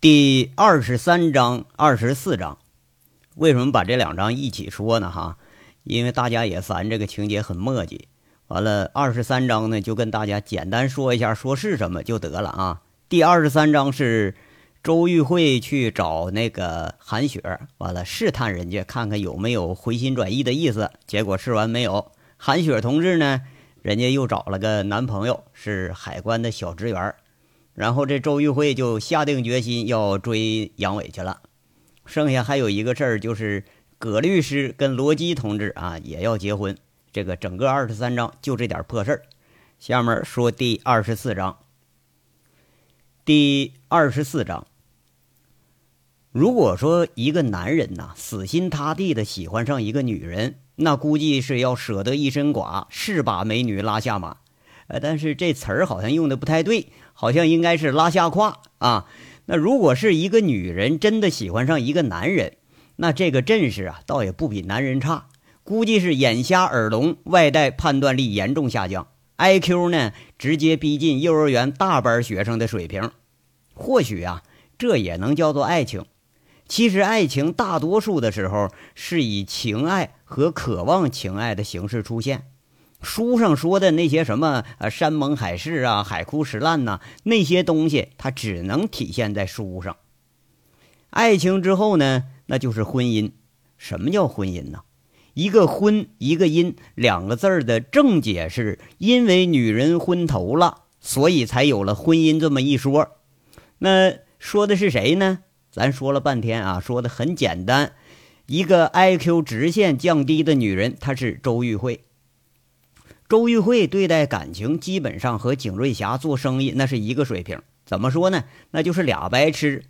第二十三章、二十四章，为什么把这两章一起说呢？哈，因为大家也烦这个情节很墨迹。完了，二十三章呢，就跟大家简单说一下，说是什么就得了啊。第二十三章是周玉慧去找那个韩雪，完了试探人家，看看有没有回心转意的意思。结果试完没有，韩雪同志呢，人家又找了个男朋友，是海关的小职员。然后这周玉慧就下定决心要追杨伟去了，剩下还有一个事儿，就是葛律师跟罗基同志啊也要结婚。这个整个二十三章就这点破事儿。下面说第二十四章。第二十四章，如果说一个男人呐死心塌地的喜欢上一个女人，那估计是要舍得一身剐，是把美女拉下马。呃，但是这词儿好像用的不太对。好像应该是拉下胯啊。那如果是一个女人真的喜欢上一个男人，那这个阵势啊，倒也不比男人差。估计是眼瞎耳聋，外带判断力严重下降，IQ 呢直接逼近幼儿园大班学生的水平。或许啊，这也能叫做爱情。其实爱情大多数的时候是以情爱和渴望情爱的形式出现。书上说的那些什么呃山盟海誓啊海枯石烂呐那些东西，它只能体现在书上。爱情之后呢，那就是婚姻。什么叫婚姻呢？一个婚，一个姻，两个字儿的正解是因为女人昏头了，所以才有了婚姻这么一说。那说的是谁呢？咱说了半天啊，说的很简单，一个 IQ 直线降低的女人，她是周玉慧。周玉慧对待感情基本上和景瑞霞做生意那是一个水平。怎么说呢？那就是俩白痴。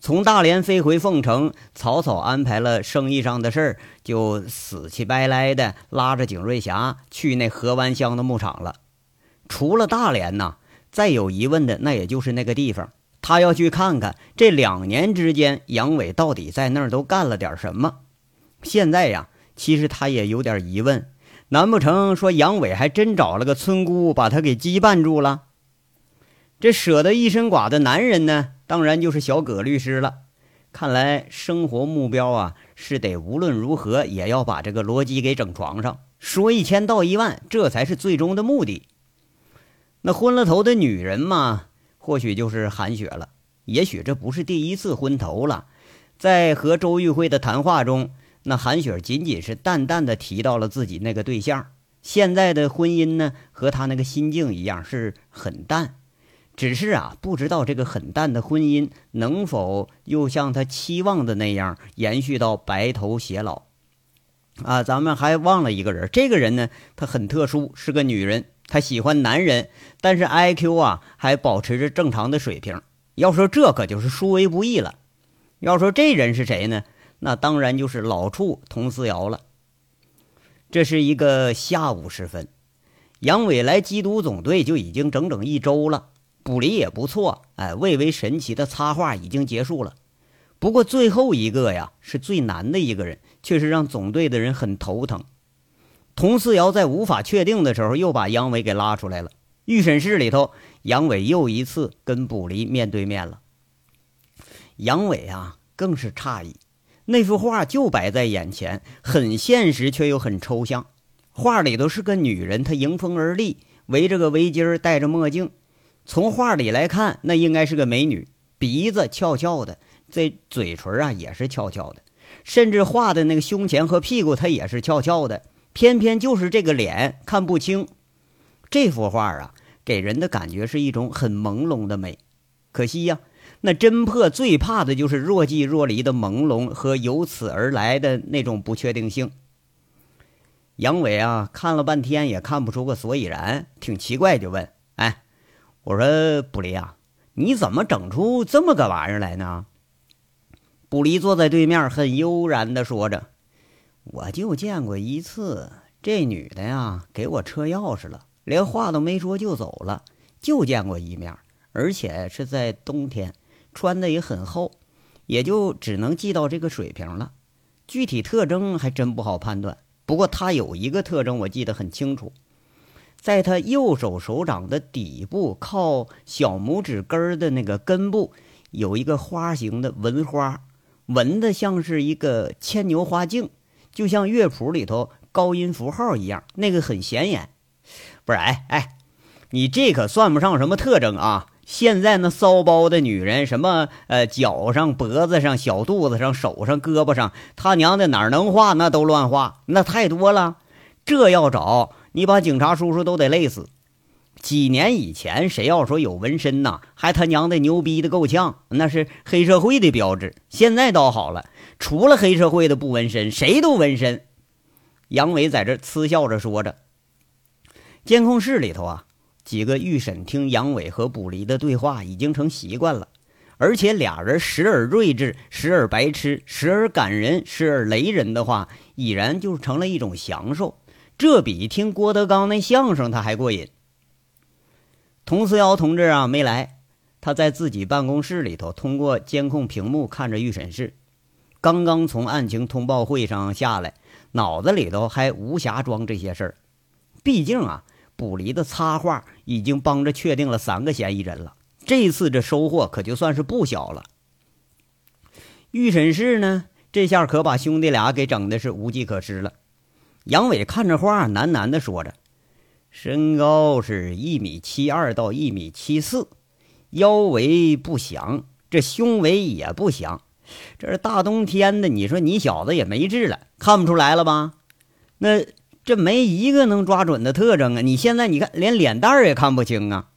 从大连飞回凤城，草草安排了生意上的事儿，就死乞白赖的拉着景瑞霞去那河湾乡的牧场了。除了大连呐，再有疑问的那也就是那个地方。他要去看看这两年之间杨伟到底在那儿都干了点什么。现在呀，其实他也有点疑问。难不成说杨伟还真找了个村姑把他给羁绊住了？这舍得一身剐的男人呢？当然就是小葛律师了。看来生活目标啊，是得无论如何也要把这个罗辑给整床上，说一千道一万，这才是最终的目的。那昏了头的女人嘛，或许就是韩雪了。也许这不是第一次昏头了，在和周玉辉的谈话中。那韩雪仅仅是淡淡的提到了自己那个对象，现在的婚姻呢，和她那个心境一样是很淡，只是啊，不知道这个很淡的婚姻能否又像他期望的那样延续到白头偕老。啊，咱们还忘了一个人，这个人呢，她很特殊，是个女人，她喜欢男人，但是 IQ 啊还保持着正常的水平。要说这可就是殊为不易了。要说这人是谁呢？那当然就是老处佟思瑶了。这是一个下午时分，杨伟来缉毒总队就已经整整一周了，捕离也不错。哎，蔚为神奇的插画已经结束了。不过最后一个呀，是最难的一个人，却是让总队的人很头疼。佟思瑶在无法确定的时候，又把杨伟给拉出来了。预审室里头，杨伟又一次跟捕离面对面了。杨伟啊，更是诧异。那幅画就摆在眼前，很现实却又很抽象。画里头是个女人，她迎风而立，围着个围巾，戴着墨镜。从画里来看，那应该是个美女，鼻子翘翘的，这嘴唇啊也是翘翘的，甚至画的那个胸前和屁股，它也是翘翘的。偏偏就是这个脸看不清。这幅画啊，给人的感觉是一种很朦胧的美。可惜呀。那侦破最怕的就是若即若离的朦胧和由此而来的那种不确定性。杨伟啊，看了半天也看不出个所以然，挺奇怪，就问：“哎，我说布离啊，你怎么整出这么个玩意儿来呢？”布离坐在对面，很悠然地说着：“我就见过一次，这女的呀，给我车钥匙了，连话都没说就走了，就见过一面，而且是在冬天。”穿的也很厚，也就只能记到这个水平了。具体特征还真不好判断。不过他有一个特征，我记得很清楚，在他右手手掌的底部，靠小拇指根儿的那个根部，有一个花形的纹花，纹的像是一个牵牛花镜，就像乐谱里头高音符号一样，那个很显眼。不是，哎哎，你这可算不上什么特征啊！现在那骚包的女人，什么呃，脚上、脖子上、小肚子上、手上、胳膊上，他娘的哪能画，那都乱画，那太多了。这要找你，把警察叔叔都得累死。几年以前，谁要说有纹身呐，还他娘的牛逼的够呛，那是黑社会的标志。现在倒好了，除了黑社会的不纹身，谁都纹身。杨伟在这嗤笑着说着。监控室里头啊。几个预审听杨伟和卜离的对话已经成习惯了，而且俩人时而睿智，时而白痴，时而感人，时而雷人的话，已然就成了一种享受。这比听郭德纲那相声他还过瘾。佟思瑶同志啊没来，他在自己办公室里头通过监控屏幕看着预审室，刚刚从案情通报会上下来，脑子里头还无暇装这些事儿，毕竟啊。卜离的插画已经帮着确定了三个嫌疑人了，这次这收获可就算是不小了。预审室呢，这下可把兄弟俩给整的是无计可施了。杨伟看着画，喃喃地说着：“身高是一米七二到一米七四，腰围不详，这胸围也不详。这是大冬天的，你说你小子也没治了，看不出来了吧？那……”这没一个能抓准的特征啊！你现在你看，连脸蛋儿也看不清啊！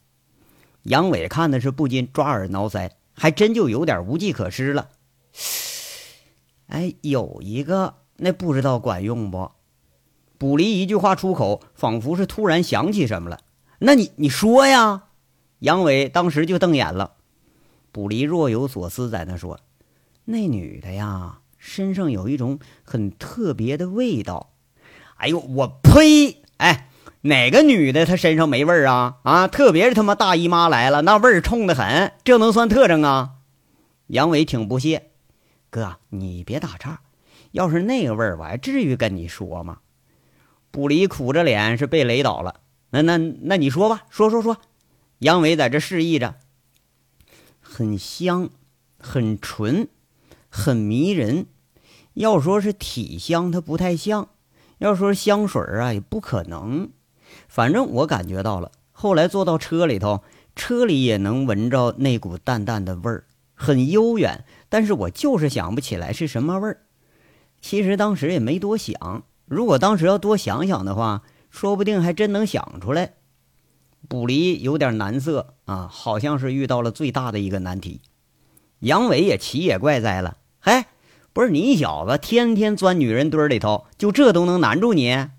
杨伟看的是不禁抓耳挠腮，还真就有点无计可施了。哎，有一个，那不知道管用不？卜离一句话出口，仿佛是突然想起什么了。那你你说呀？杨伟当时就瞪眼了。卜离若有所思，在那说：“那女的呀，身上有一种很特别的味道。”哎呦，我呸！哎，哪个女的她身上没味儿啊？啊，特别是他妈大姨妈来了，那味儿冲的很，这能算特征啊？杨伟挺不屑，哥，你别打岔。要是那个味儿，我还至于跟你说吗？不离苦着脸是被雷倒了。那那那你说吧，说说说。杨伟在这示意着，很香，很纯，很迷人。要说是体香，它不太像。要说香水啊，也不可能。反正我感觉到了。后来坐到车里头，车里也能闻着那股淡淡的味儿，很悠远。但是我就是想不起来是什么味儿。其实当时也没多想。如果当时要多想想的话，说不定还真能想出来。卜离有点难色啊，好像是遇到了最大的一个难题。杨伟也奇也怪哉了，嘿。不是你小子天天钻女人堆里头，就这都能难住你？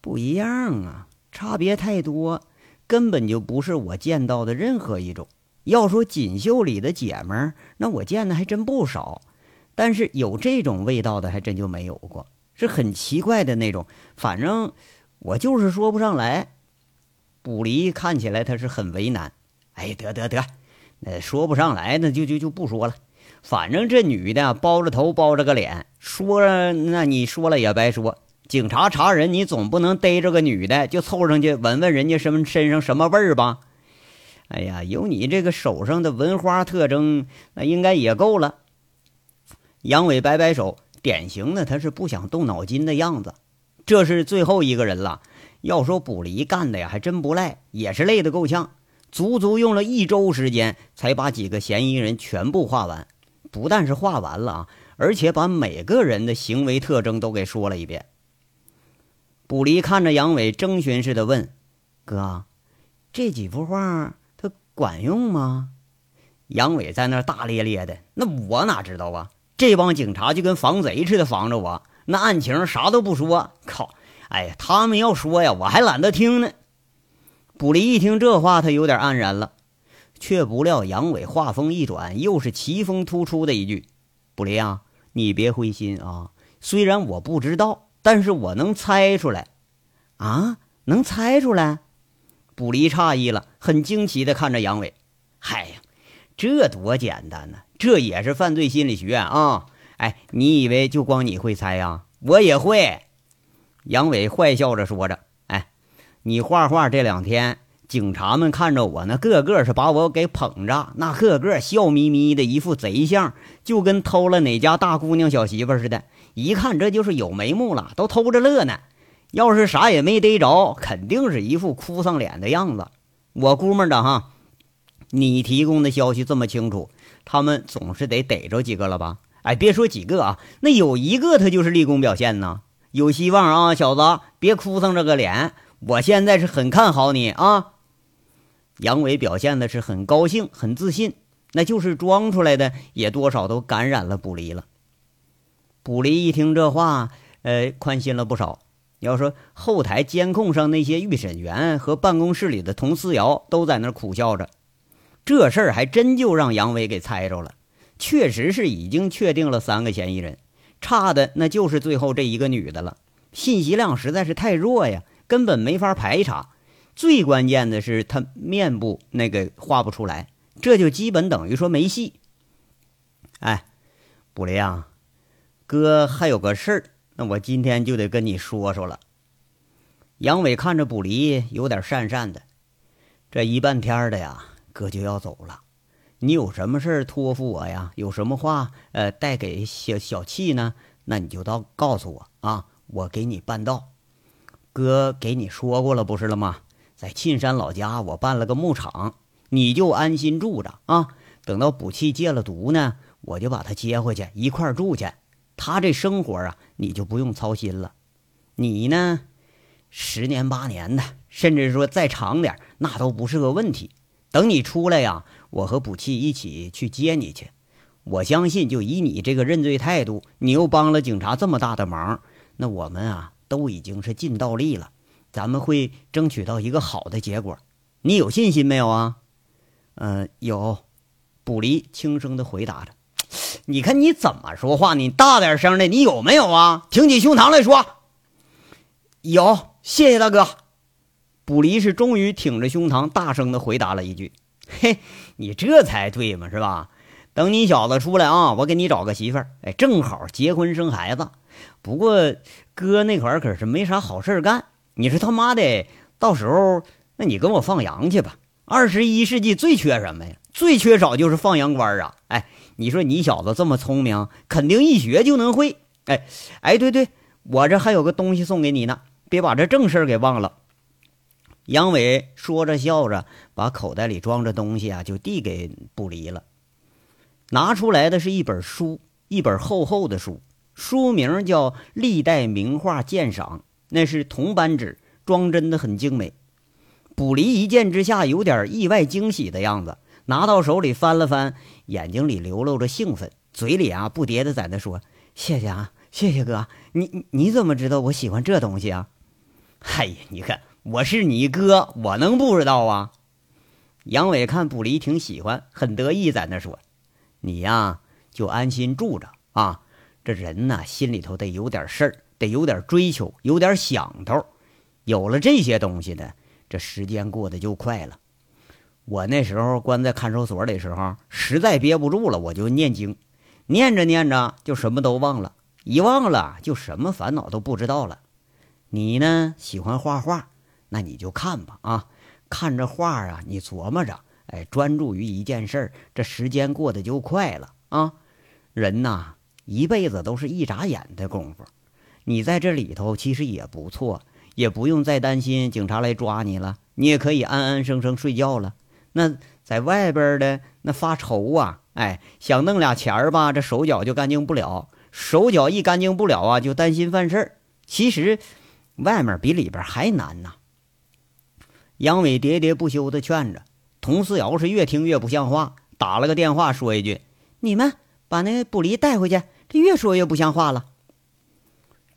不一样啊，差别太多，根本就不是我见到的任何一种。要说锦绣里的姐们儿，那我见的还真不少，但是有这种味道的还真就没有过，是很奇怪的那种。反正我就是说不上来。卜离看起来他是很为难。哎，得得得，那说不上来，那就就就不说了。反正这女的包着头包着个脸，说那你说了也白说。警察查人，你总不能逮着个女的就凑上去闻闻人家什么身上什么味儿吧？哎呀，有你这个手上的纹花特征，那应该也够了。杨伟摆摆手，典型的他是不想动脑筋的样子。这是最后一个人了。要说卜离干的呀，还真不赖，也是累得够呛，足足用了一周时间才把几个嫌疑人全部画完。不但是画完了啊，而且把每个人的行为特征都给说了一遍。卜离看着杨伟，征询似的问：“哥，这几幅画它管用吗？”杨伟在那大咧咧的：“那我哪知道啊？这帮警察就跟防贼似的防着我，那案情啥都不说。靠！哎呀，他们要说呀，我还懒得听呢。”卜离一听这话，他有点黯然了。却不料杨伟话锋一转，又是奇峰突出的一句：“卜离啊，你别灰心啊！虽然我不知道，但是我能猜出来。啊，能猜出来？”卜离诧异了，很惊奇的看着杨伟：“嗨呀，这多简单呢！这也是犯罪心理学啊！哎，你以为就光你会猜呀？我也会。”杨伟坏笑着说着：“哎，你画画这两天。”警察们看着我，那个个是把我给捧着，那个个笑眯眯的，一副贼相，就跟偷了哪家大姑娘小媳妇似的。一看这就是有眉目了，都偷着乐呢。要是啥也没逮着，肯定是一副哭丧脸的样子。我估摸着哈，你提供的消息这么清楚，他们总是得逮着几个了吧？哎，别说几个啊，那有一个他就是立功表现呢。有希望啊，小子，别哭丧着个脸。我现在是很看好你啊。杨伟表现的是很高兴，很自信，那就是装出来的，也多少都感染了卜离了。卜离一听这话，呃，宽心了不少。要说后台监控上那些预审员和办公室里的佟思瑶都在那苦笑着，这事儿还真就让杨伟给猜着了。确实是已经确定了三个嫌疑人，差的那就是最后这一个女的了。信息量实在是太弱呀，根本没法排查。最关键的是，他面部那个画不出来，这就基本等于说没戏。哎，卜离啊，哥还有个事儿。那我今天就得跟你说说了。杨伟看着卜离，有点讪讪的。这一半天的呀，哥就要走了。你有什么事托付我呀？有什么话呃带给小小气呢？那你就到告诉我啊，我给你办到。哥给你说过了，不是了吗？在沁山老家，我办了个牧场，你就安心住着啊。等到补气戒了毒呢，我就把他接回去一块住去。他这生活啊，你就不用操心了。你呢，十年八年的，甚至说再长点，那都不是个问题。等你出来呀，我和补气一起去接你去。我相信，就以你这个认罪态度，你又帮了警察这么大的忙，那我们啊，都已经是尽到力了。咱们会争取到一个好的结果。你有信心没有啊？嗯，有。卜离轻声的回答着。你看你怎么说话？你大点声的，你有没有啊？挺起胸膛来说。有，谢谢大哥。卜离是终于挺着胸膛，大声的回答了一句：“嘿，你这才对嘛，是吧？等你小子出来啊，我给你找个媳妇儿，哎，正好结婚生孩子。不过哥那会儿可是没啥好事干。你说他妈的，到时候那你跟我放羊去吧。二十一世纪最缺什么呀？最缺少就是放羊官啊！哎。”你说你小子这么聪明，肯定一学就能会。哎，哎，对对，我这还有个东西送给你呢，别把这正事给忘了。杨伟说着笑着，把口袋里装着东西啊，就递给不离了。拿出来的是一本书，一本厚厚的书，书名叫《历代名画鉴赏》，那是铜版纸，装帧的很精美。卜离一见之下，有点意外惊喜的样子。拿到手里翻了翻，眼睛里流露着兴奋，嘴里啊不迭的在那说：“谢谢啊，谢谢哥，你你怎么知道我喜欢这东西啊？”“哎呀，你看我是你哥，我能不知道啊？”杨伟看卜离挺喜欢，很得意，在那说：“你呀就安心住着啊，这人呐心里头得有点事儿，得有点追求，有点想头，有了这些东西的，这时间过得就快了。”我那时候关在看守所里时候，实在憋不住了，我就念经，念着念着就什么都忘了，一忘了就什么烦恼都不知道了。你呢，喜欢画画，那你就看吧啊，看着画啊，你琢磨着，哎，专注于一件事，这时间过得就快了啊。人呐，一辈子都是一眨眼的功夫，你在这里头其实也不错，也不用再担心警察来抓你了，你也可以安安生生睡觉了。那在外边的那发愁啊，哎，想弄俩钱儿吧，这手脚就干净不了，手脚一干净不了啊，就担心犯事儿。其实外面比里边还难呐。杨伟喋喋不休的劝着，佟思瑶是越听越不像话，打了个电话说一句：“你们把那不离带回去。”这越说越不像话了。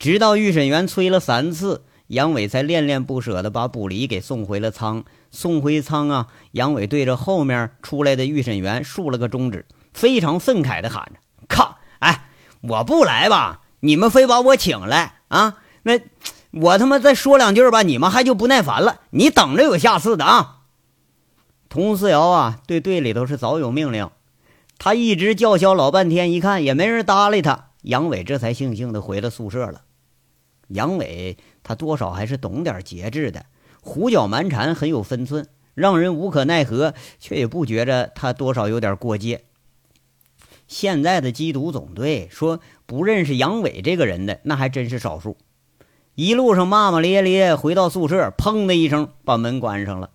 直到预审员催了三次。杨伟才恋恋不舍地把卜离给送回了仓。送回仓啊！杨伟对着后面出来的预审员竖了个中指，非常愤慨地喊着：“靠！哎，我不来吧？你们非把我请来啊？那我他妈再说两句吧，你们还就不耐烦了？你等着有下次的啊！”佟思瑶啊，对队里头是早有命令，他一直叫嚣老半天，一看也没人搭理他，杨伟这才悻悻地回了宿舍了。杨伟他多少还是懂点节制的，胡搅蛮缠很有分寸。让人无可奈何，却也不觉着他多少有点过界。现在的缉毒总队说不认识杨伟这个人的，那还真是少数。一路上骂骂咧咧，回到宿舍，砰的一声把门关上了。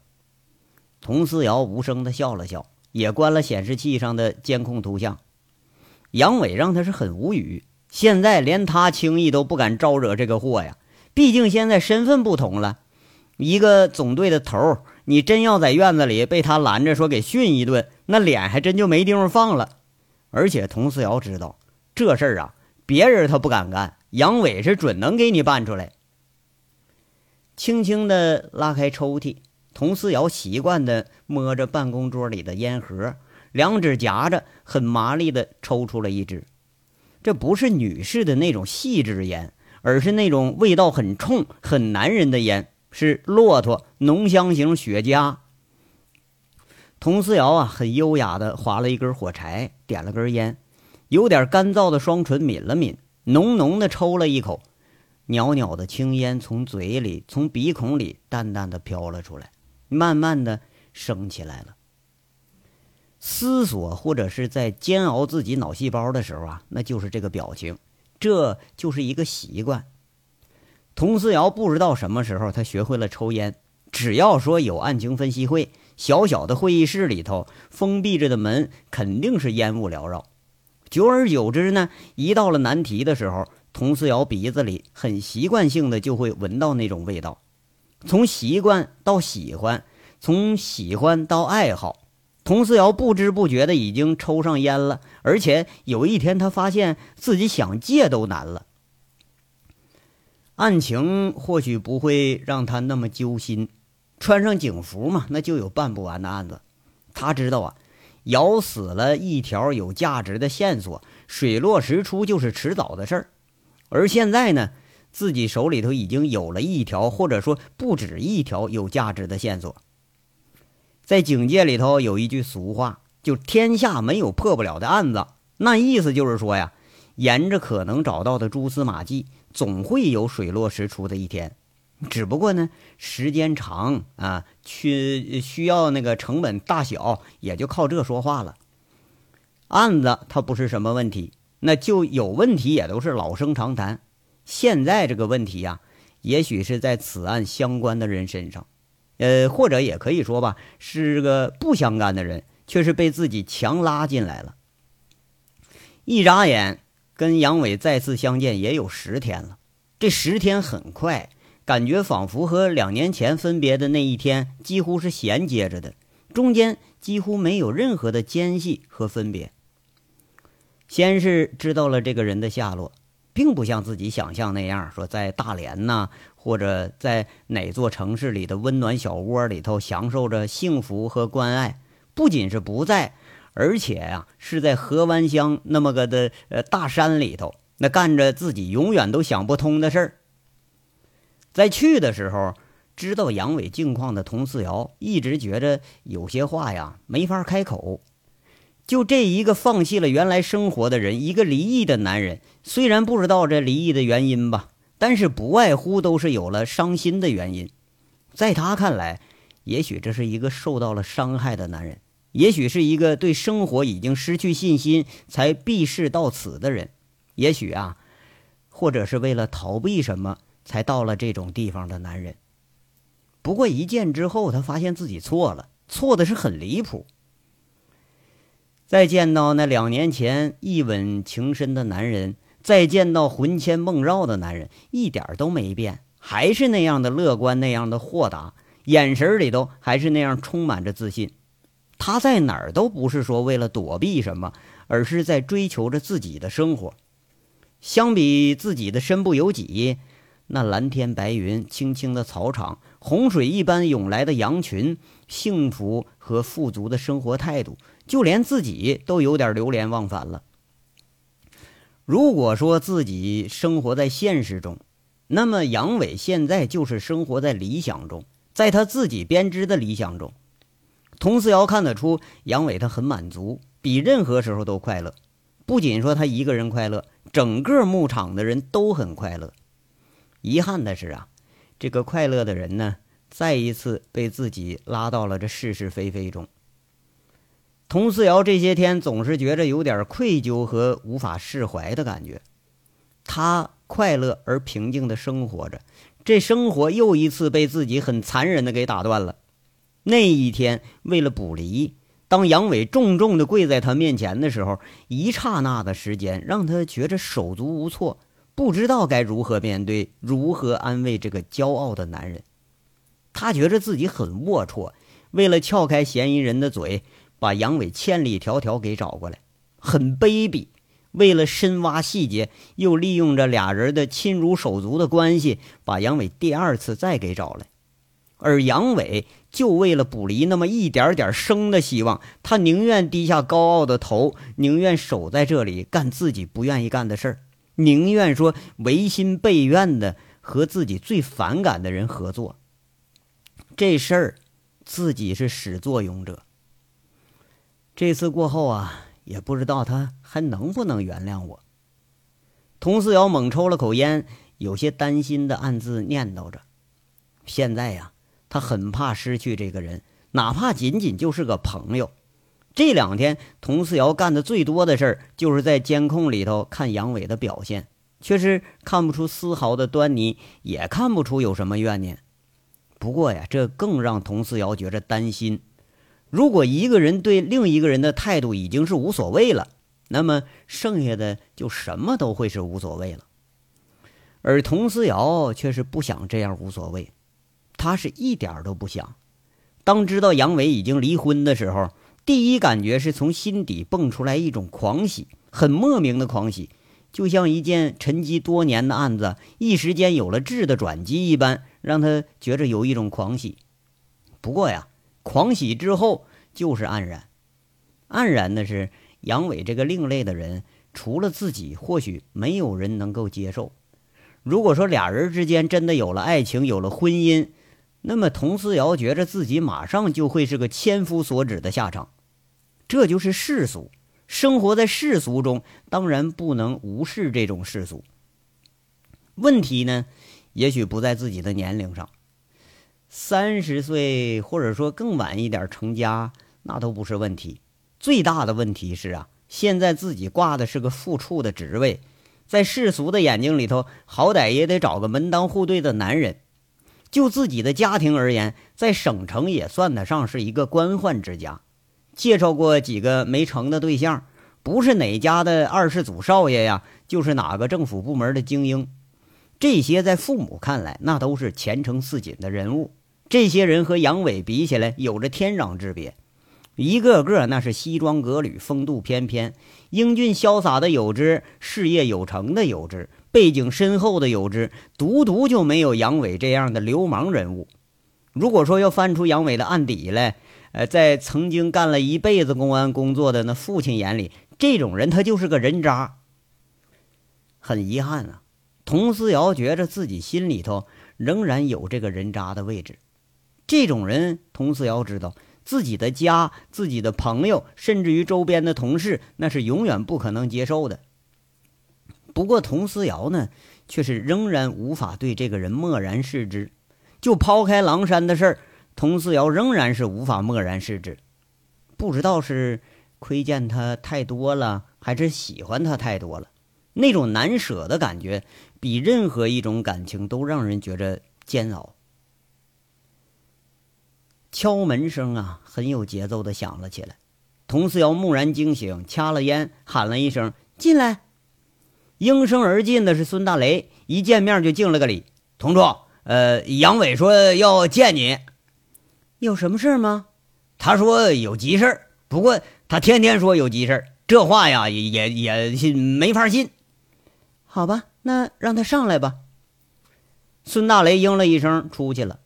佟思瑶无声的笑了笑，也关了显示器上的监控图像。杨伟让他是很无语，现在连他轻易都不敢招惹这个货呀。毕竟现在身份不同了，一个总队的头你真要在院子里被他拦着说给训一顿，那脸还真就没地方放了。而且佟思瑶知道这事儿啊，别人他不敢干，杨伟是准能给你办出来。轻轻的拉开抽屉，佟思瑶习惯的摸着办公桌里的烟盒，两指夹着，很麻利的抽出了一支。这不是女士的那种细致烟，而是那种味道很冲、很男人的烟，是骆驼浓香型雪茄。佟思瑶啊，很优雅的划了一根火柴，点了根烟，有点干燥的双唇抿了抿，浓浓的抽了一口，袅袅的青烟从嘴里、从鼻孔里淡淡的飘了出来，慢慢的升起来了。思索或者是在煎熬自己脑细胞的时候啊，那就是这个表情，这就是一个习惯。佟思瑶不知道什么时候他学会了抽烟，只要说有案情分析会。小小的会议室里头，封闭着的门肯定是烟雾缭绕。久而久之呢，一到了难题的时候，佟思瑶鼻子里很习惯性的就会闻到那种味道。从习惯到喜欢，从喜欢到爱好，佟思瑶不知不觉的已经抽上烟了。而且有一天，他发现自己想戒都难了。案情或许不会让他那么揪心。穿上警服嘛，那就有办不完的案子。他知道啊，咬死了一条有价值的线索，水落石出就是迟早的事儿。而现在呢，自己手里头已经有了一条，或者说不止一条有价值的线索。在警界里头有一句俗话，就“天下没有破不了的案子”。那意思就是说呀，沿着可能找到的蛛丝马迹，总会有水落石出的一天。只不过呢，时间长啊，去需要那个成本大小，也就靠这说话了。案子它不是什么问题，那就有问题也都是老生常谈。现在这个问题呀，也许是在此案相关的人身上，呃，或者也可以说吧，是个不相干的人，却是被自己强拉进来了。一眨眼，跟杨伟再次相见也有十天了，这十天很快。感觉仿佛和两年前分别的那一天几乎是衔接着的，中间几乎没有任何的间隙和分别。先是知道了这个人的下落，并不像自己想象那样，说在大连呐，或者在哪座城市里的温暖小窝里头享受着幸福和关爱。不仅是不在，而且呀，是在河湾乡那么个的呃大山里头，那干着自己永远都想不通的事儿。在去的时候，知道杨伟境况的佟四瑶一直觉着有些话呀没法开口。就这一个放弃了原来生活的人，一个离异的男人，虽然不知道这离异的原因吧，但是不外乎都是有了伤心的原因。在他看来，也许这是一个受到了伤害的男人，也许是一个对生活已经失去信心才避世到此的人，也许啊，或者是为了逃避什么。才到了这种地方的男人。不过一见之后，他发现自己错了，错的是很离谱。再见到那两年前一吻情深的男人，再见到魂牵梦绕的男人，一点都没变，还是那样的乐观，那样的豁达，眼神里头还是那样充满着自信。他在哪儿都不是说为了躲避什么，而是在追求着自己的生活。相比自己的身不由己。那蓝天白云、青青的草场、洪水一般涌来的羊群、幸福和富足的生活态度，就连自己都有点流连忘返了。如果说自己生活在现实中，那么杨伟现在就是生活在理想中，在他自己编织的理想中。佟思瑶看得出，杨伟他很满足，比任何时候都快乐。不仅说他一个人快乐，整个牧场的人都很快乐。遗憾的是啊，这个快乐的人呢，再一次被自己拉到了这是是非非中。佟思瑶这些天总是觉着有点愧疚和无法释怀的感觉。他快乐而平静的生活着，这生活又一次被自己很残忍的给打断了。那一天，为了卜离，当杨伟重重的跪在他面前的时候，一刹那的时间让他觉着手足无措，不知道该如何面对，如何安慰这个骄傲的男人。他觉着自己很龌龊，为了撬开嫌疑人的嘴。把杨伟千里迢迢给找过来，很卑鄙。为了深挖细节，又利用着俩人的亲如手足的关系，把杨伟第二次再给找来。而杨伟就为了卜离那么一点点生的希望，他宁愿低下高傲的头，宁愿守在这里干自己不愿意干的事儿，宁愿说违心背怨的和自己最反感的人合作。这事儿，自己是始作俑者。这次过后啊，也不知道他还能不能原谅我。佟思瑶猛抽了口烟，有些担心的暗自念叨着：“现在呀，他很怕失去这个人，哪怕仅仅就是个朋友。”这两天，佟思瑶干的最多的事儿，就是在监控里头看杨伟的表现，却是看不出丝毫的端倪，也看不出有什么怨念。不过呀，这更让佟思瑶觉着担心。如果一个人对另一个人的态度已经是无所谓了，那么剩下的就什么都会是无所谓了。而佟思瑶却是不想这样无所谓，他是一点都不想。当知道杨伟已经离婚的时候，第一感觉是从心底蹦出来一种狂喜，很莫名的狂喜，就像一件沉积多年的案子一时间有了质的转机一般，让他觉着有一种狂喜。不过呀。狂喜之后就是黯然，黯然的是杨伟这个另类的人，除了自己，或许没有人能够接受。如果说俩人之间真的有了爱情，有了婚姻，那么佟思瑶觉着自己马上就会是个千夫所指的下场。这就是世俗，生活在世俗中，当然不能无视这种世俗。问题呢，也许不在自己的年龄上。三十岁，或者说更晚一点成家，那都不是问题。最大的问题是啊，现在自己挂的是个副处的职位，在世俗的眼睛里头，好歹也得找个门当户对的男人。就自己的家庭而言，在省城也算得上是一个官宦之家。介绍过几个没成的对象，不是哪家的二世祖少爷呀，就是哪个政府部门的精英。这些在父母看来，那都是前程似锦的人物。这些人和杨伟比起来，有着天壤之别。一个个那是西装革履、风度翩翩、英俊潇洒的有之，事业有成的有之，背景深厚的有之，独独就没有杨伟这样的流氓人物。如果说要翻出杨伟的案底来，呃，在曾经干了一辈子公安工作的那父亲眼里，这种人他就是个人渣。很遗憾啊，佟思瑶觉着自己心里头仍然有这个人渣的位置。这种人，佟思瑶知道自己的家、自己的朋友，甚至于周边的同事，那是永远不可能接受的。不过，佟思瑶呢，却是仍然无法对这个人漠然视之。就抛开狼山的事儿，佟思瑶仍然是无法漠然视之。不知道是亏欠他太多了，还是喜欢他太多了，那种难舍的感觉，比任何一种感情都让人觉着煎熬。敲门声啊，很有节奏的响了起来。佟四瑶蓦然惊醒，掐了烟，喊了一声：“进来。”应声而进的是孙大雷，一见面就敬了个礼：“同处，呃，杨伟说要见你，有什么事吗？”他说有急事儿，不过他天天说有急事儿，这话呀也也也信没法信。好吧，那让他上来吧。孙大雷应了一声，出去了。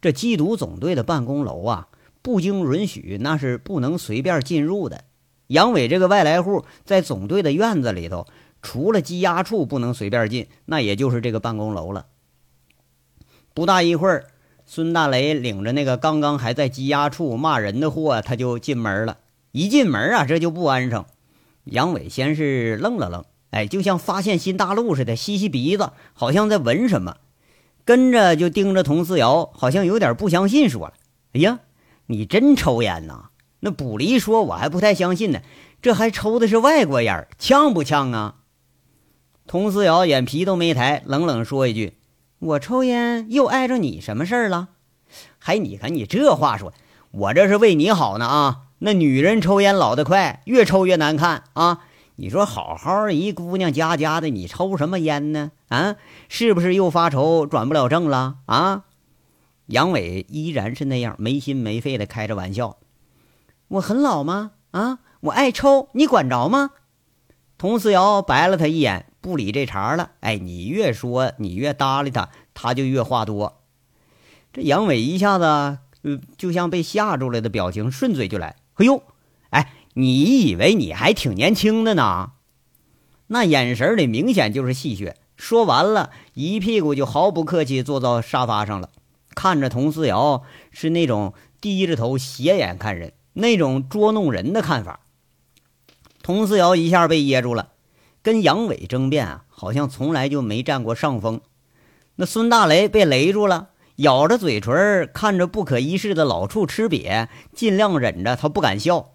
这缉毒总队的办公楼啊，不经允许，那是不能随便进入的。杨伟这个外来户在总队的院子里头，除了羁押处不能随便进，那也就是这个办公楼了。不大一会儿，孙大雷领着那个刚刚还在羁押处骂人的货，他就进门了。一进门啊，这就不安生。杨伟先是愣了愣，哎，就像发现新大陆似的，吸吸鼻子，好像在闻什么。跟着就盯着佟思瑶，好像有点不相信，说了：“哎呀，你真抽烟呐？那卜离说我还不太相信呢，这还抽的是外国烟，呛不呛啊？”佟思瑶眼皮都没抬，冷冷说一句：“我抽烟又碍着你什么事儿了？还你看你这话说，我这是为你好呢啊！那女人抽烟老得快，越抽越难看啊！你说好好一姑娘家家的，你抽什么烟呢？啊，是不是又发愁转不了正了啊？”杨伟依然是那样没心没肺的开着玩笑：“我很老吗？啊，我爱抽，你管着吗？”佟思瑶白了他一眼。不理这茬了，哎，你越说你越搭理他，他就越话多。这杨伟一下子，就像被吓住了的表情，顺嘴就来：“哎呦，你以为你还挺年轻的呢？”那眼神里明显就是戏谑。说完了，一屁股就毫不客气坐到沙发上了，看着佟思瑶是那种低着头斜眼看人，那种捉弄人的看法。佟思瑶一下被噎住了。跟杨伟争辩啊，好像从来就没占过上风。那孙大雷被雷住了，咬着嘴唇，看着不可一世的老处吃瘪，尽量忍着，他不敢笑。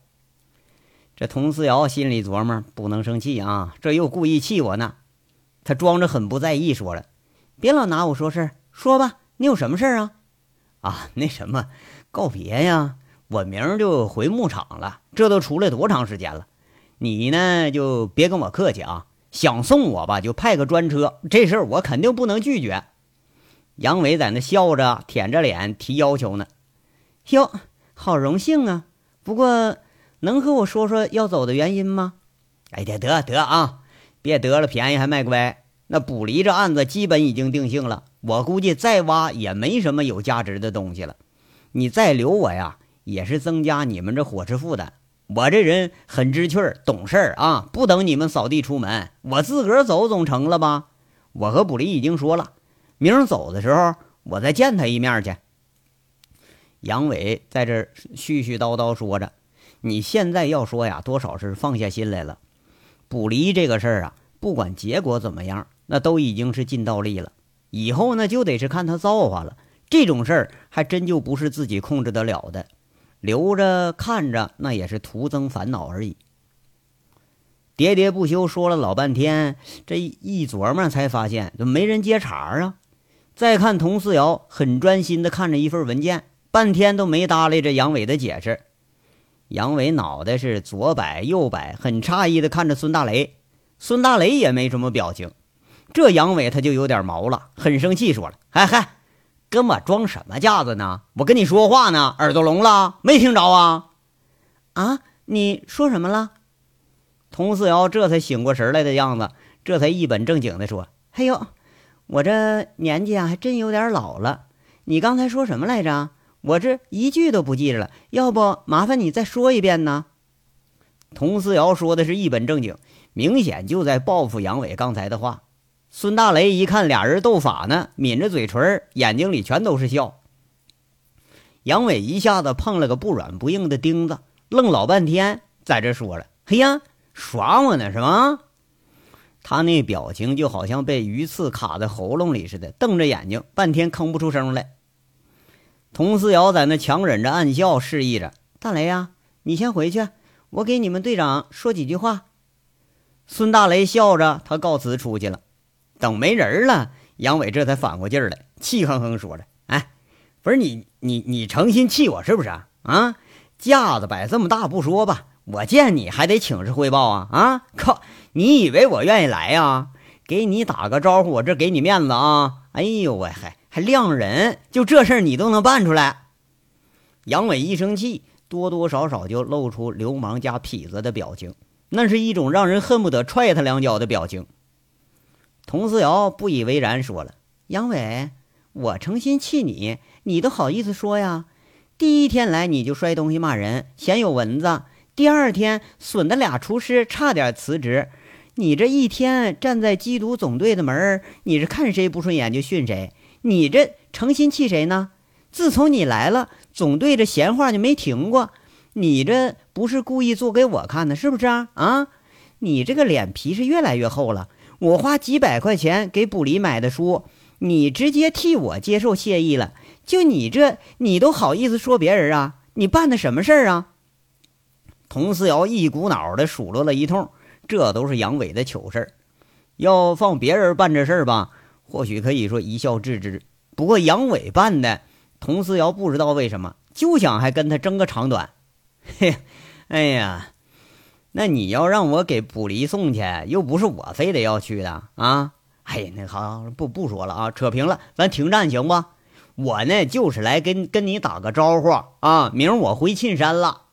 这佟思瑶心里琢磨：不能生气啊，这又故意气我呢。他装着很不在意，说了：“别老拿我说事儿，说吧，你有什么事儿啊？”啊，那什么，告别呀，我明儿就回牧场了。这都出来多长时间了？你呢，就别跟我客气啊！想送我吧，就派个专车。这事儿我肯定不能拒绝。杨伟在那笑着，舔着脸提要求呢。哟，好荣幸啊！不过，能和我说说要走的原因吗？哎，得得得啊！别得了便宜还卖乖。那卜离这案子基本已经定性了，我估计再挖也没什么有价值的东西了。你再留我呀，也是增加你们这伙食负担。我这人很知趣儿，懂事儿啊！不等你们扫地出门，我自个儿走总成了吧？我和卜离已经说了，明儿走的时候我再见他一面去。杨伟在这絮絮叨叨说着：“你现在要说呀，多少是放下心来了。卜离这个事儿啊，不管结果怎么样，那都已经是尽到力了。以后呢，就得是看他造化了。这种事儿还真就不是自己控制得了的。”留着看着，那也是徒增烦恼而已。喋喋不休说了老半天，这一琢磨才发现，怎么没人接茬啊？再看佟思瑶，很专心的看着一份文件，半天都没搭理这杨伟的解释。杨伟脑袋是左摆右摆，很诧异的看着孙大雷。孙大雷也没什么表情。这杨伟他就有点毛了，很生气，说了：“嗨嗨。”跟我装什么架子呢？我跟你说话呢，耳朵聋了没听着啊？啊，你说什么了？佟四瑶这才醒过神来的样子，这才一本正经的说：“哎呦，我这年纪啊，还真有点老了。你刚才说什么来着？我这一句都不记着了。要不麻烦你再说一遍呢？”佟思瑶说的是一本正经，明显就在报复杨伟刚才的话。孙大雷一看俩人斗法呢，抿着嘴唇，眼睛里全都是笑。杨伟一下子碰了个不软不硬的钉子，愣老半天，在这说了：“嘿呀，耍我呢是吗？”他那表情就好像被鱼刺卡在喉咙里似的，瞪着眼睛，半天吭不出声来。佟思瑶在那强忍着暗笑，示意着：“大雷呀，你先回去，我给你们队长说几句话。”孙大雷笑着，他告辞出去了。等没人了，杨伟这才反过劲儿来，气哼哼说着：“哎，不是你，你，你诚心气我是不是啊？架子摆这么大不说吧，我见你还得请示汇报啊！啊，靠！你以为我愿意来呀？给你打个招呼，我这给你面子啊！哎呦喂，嗨还晾人，就这事儿你都能办出来？”杨伟一生气，多多少少就露出流氓加痞子的表情，那是一种让人恨不得踹他两脚的表情。佟思瑶不以为然，说了：“杨伟，我诚心气你，你都好意思说呀？第一天来你就摔东西骂人，嫌有蚊子；第二天损的俩厨师差点辞职。你这一天站在缉毒总队的门你是看谁不顺眼就训谁。你这诚心气谁呢？自从你来了，总队这闲话就没停过。你这不是故意做给我看的，是不是啊？啊，你这个脸皮是越来越厚了。”我花几百块钱给卜离买的书，你直接替我接受谢意了。就你这，你都好意思说别人啊？你办的什么事儿啊？佟思瑶一股脑的数落了一通，这都是杨伟的糗事儿。要放别人办这事儿吧，或许可以说一笑置之。不过杨伟办的，佟思瑶不知道为什么就想还跟他争个长短。嘿，哎呀，那你要让我给卜离送去，又不是我非得要去的啊！哎，那好，不不说了啊，扯平了，咱停战行不？我呢，就是来跟跟你打个招呼啊！明儿我回沁山了。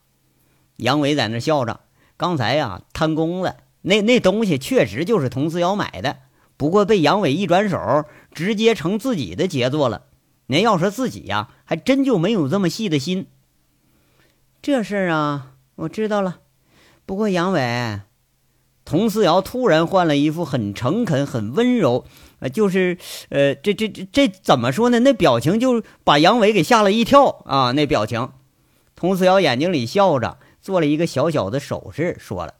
杨伟在那笑着，刚才呀贪功了，那那东西确实就是佟思瑶买的，不过被杨伟一转手，直接成自己的杰作了。您要说自己呀，还真就没有这么细的心。这事儿啊，我知道了。不过杨伟，佟思瑶突然换了一副很诚恳、很温柔。呃，就是，呃，这这这这怎么说呢？那表情就把杨伟给吓了一跳啊！那表情，佟思瑶眼睛里笑着，做了一个小小的手势，说了：“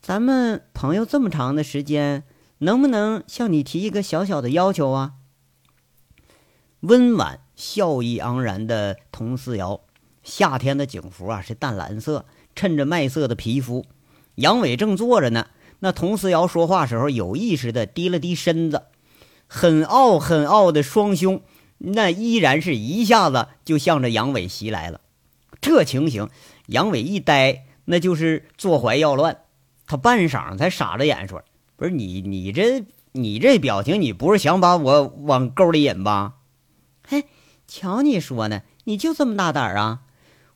咱们朋友这么长的时间，能不能向你提一个小小的要求啊？”温婉笑意盎然的佟思瑶，夏天的警服啊是淡蓝色，衬着麦色的皮肤。杨伟正坐着呢。那佟思瑶说话时候有意识的低了低身子，很傲很傲的双胸，那依然是一下子就向着杨伟袭来了。这情形，杨伟一呆，那就是坐怀要乱。他半晌才傻着眼说：“不是你，你这你这表情，你不是想把我往沟里引吧？”嘿，瞧你说呢，你就这么大胆啊！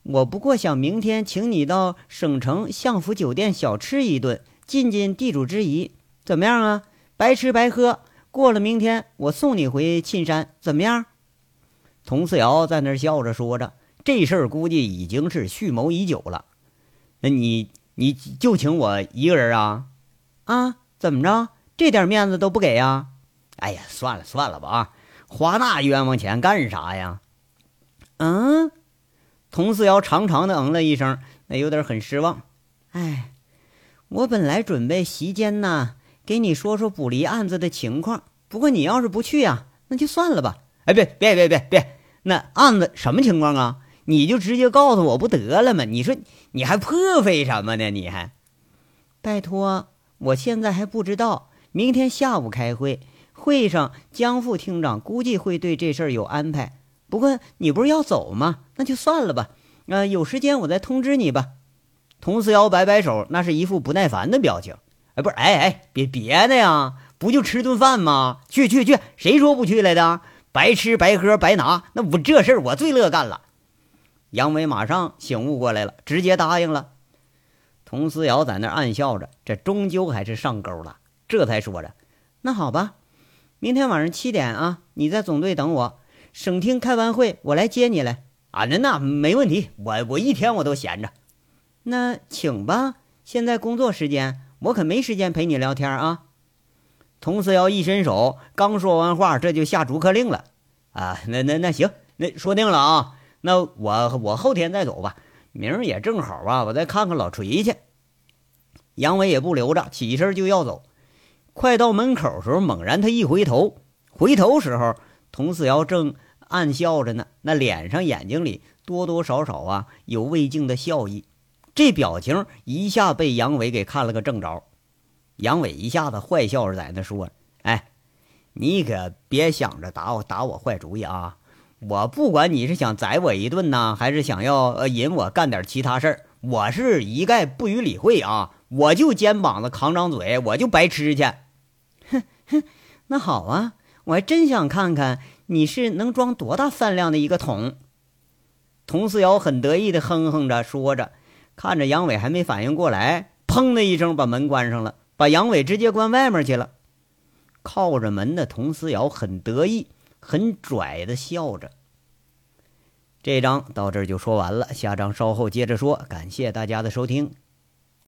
我不过想明天请你到省城相府酒店小吃一顿。尽尽地主之谊，怎么样啊？白吃白喝，过了明天我送你回沁山，怎么样？佟四瑶在那儿笑着说着，这事儿估计已经是蓄谋已久了。那你你就请我一个人啊？啊？怎么着？这点面子都不给呀？哎呀，算了算了吧啊！花那冤枉钱干啥呀？嗯？佟四瑶长长的嗯了一声，那有点很失望。哎。我本来准备席间呢，给你说说捕离案子的情况。不过你要是不去呀，那就算了吧。哎，别别别别别，那案子什么情况啊？你就直接告诉我不得了吗？你说你还破费什么呢？你还，拜托，我现在还不知道。明天下午开会，会上江副厅长估计会对这事儿有安排。不过你不是要走吗？那就算了吧。呃，有时间我再通知你吧。佟思瑶摆摆手，那是一副不耐烦的表情。哎，不是，哎哎，别别的呀，不就吃顿饭吗？去去去，谁说不去来的？白吃白喝白拿，那我这事儿我最乐干了。杨伟马上醒悟过来了，直接答应了。佟思瑶在那暗笑着，这终究还是上钩了，这才说着：“那好吧，明天晚上七点啊，你在总队等我。省厅开完会，我来接你来。啊，那那没问题，我我一天我都闲着。”那请吧，现在工作时间，我可没时间陪你聊天啊。佟思瑶一伸手，刚说完话，这就下逐客令了。啊，那那那行，那说定了啊。那我我后天再走吧，明儿也正好啊，我再看看老锤去。杨伟也不留着，起身就要走。快到门口时候，猛然他一回头，回头时候，佟思瑶正暗笑着呢，那脸上眼睛里多多少少啊有未尽的笑意。这表情一下被杨伟给看了个正着，杨伟一下子坏笑着在那说：“哎，你可别想着打我打我坏主意啊！我不管你是想宰我一顿呢，还是想要呃引我干点其他事儿，我是一概不予理会啊！我就肩膀子扛张嘴，我就白吃去。哼哼，那好啊，我还真想看看你是能装多大饭量的一个桶。”佟思瑶很得意的哼哼着说着。看着杨伟还没反应过来，砰的一声把门关上了，把杨伟直接关外面去了。靠着门的佟思瑶很得意、很拽的笑着。这章到这儿就说完了，下章稍后接着说。感谢大家的收听。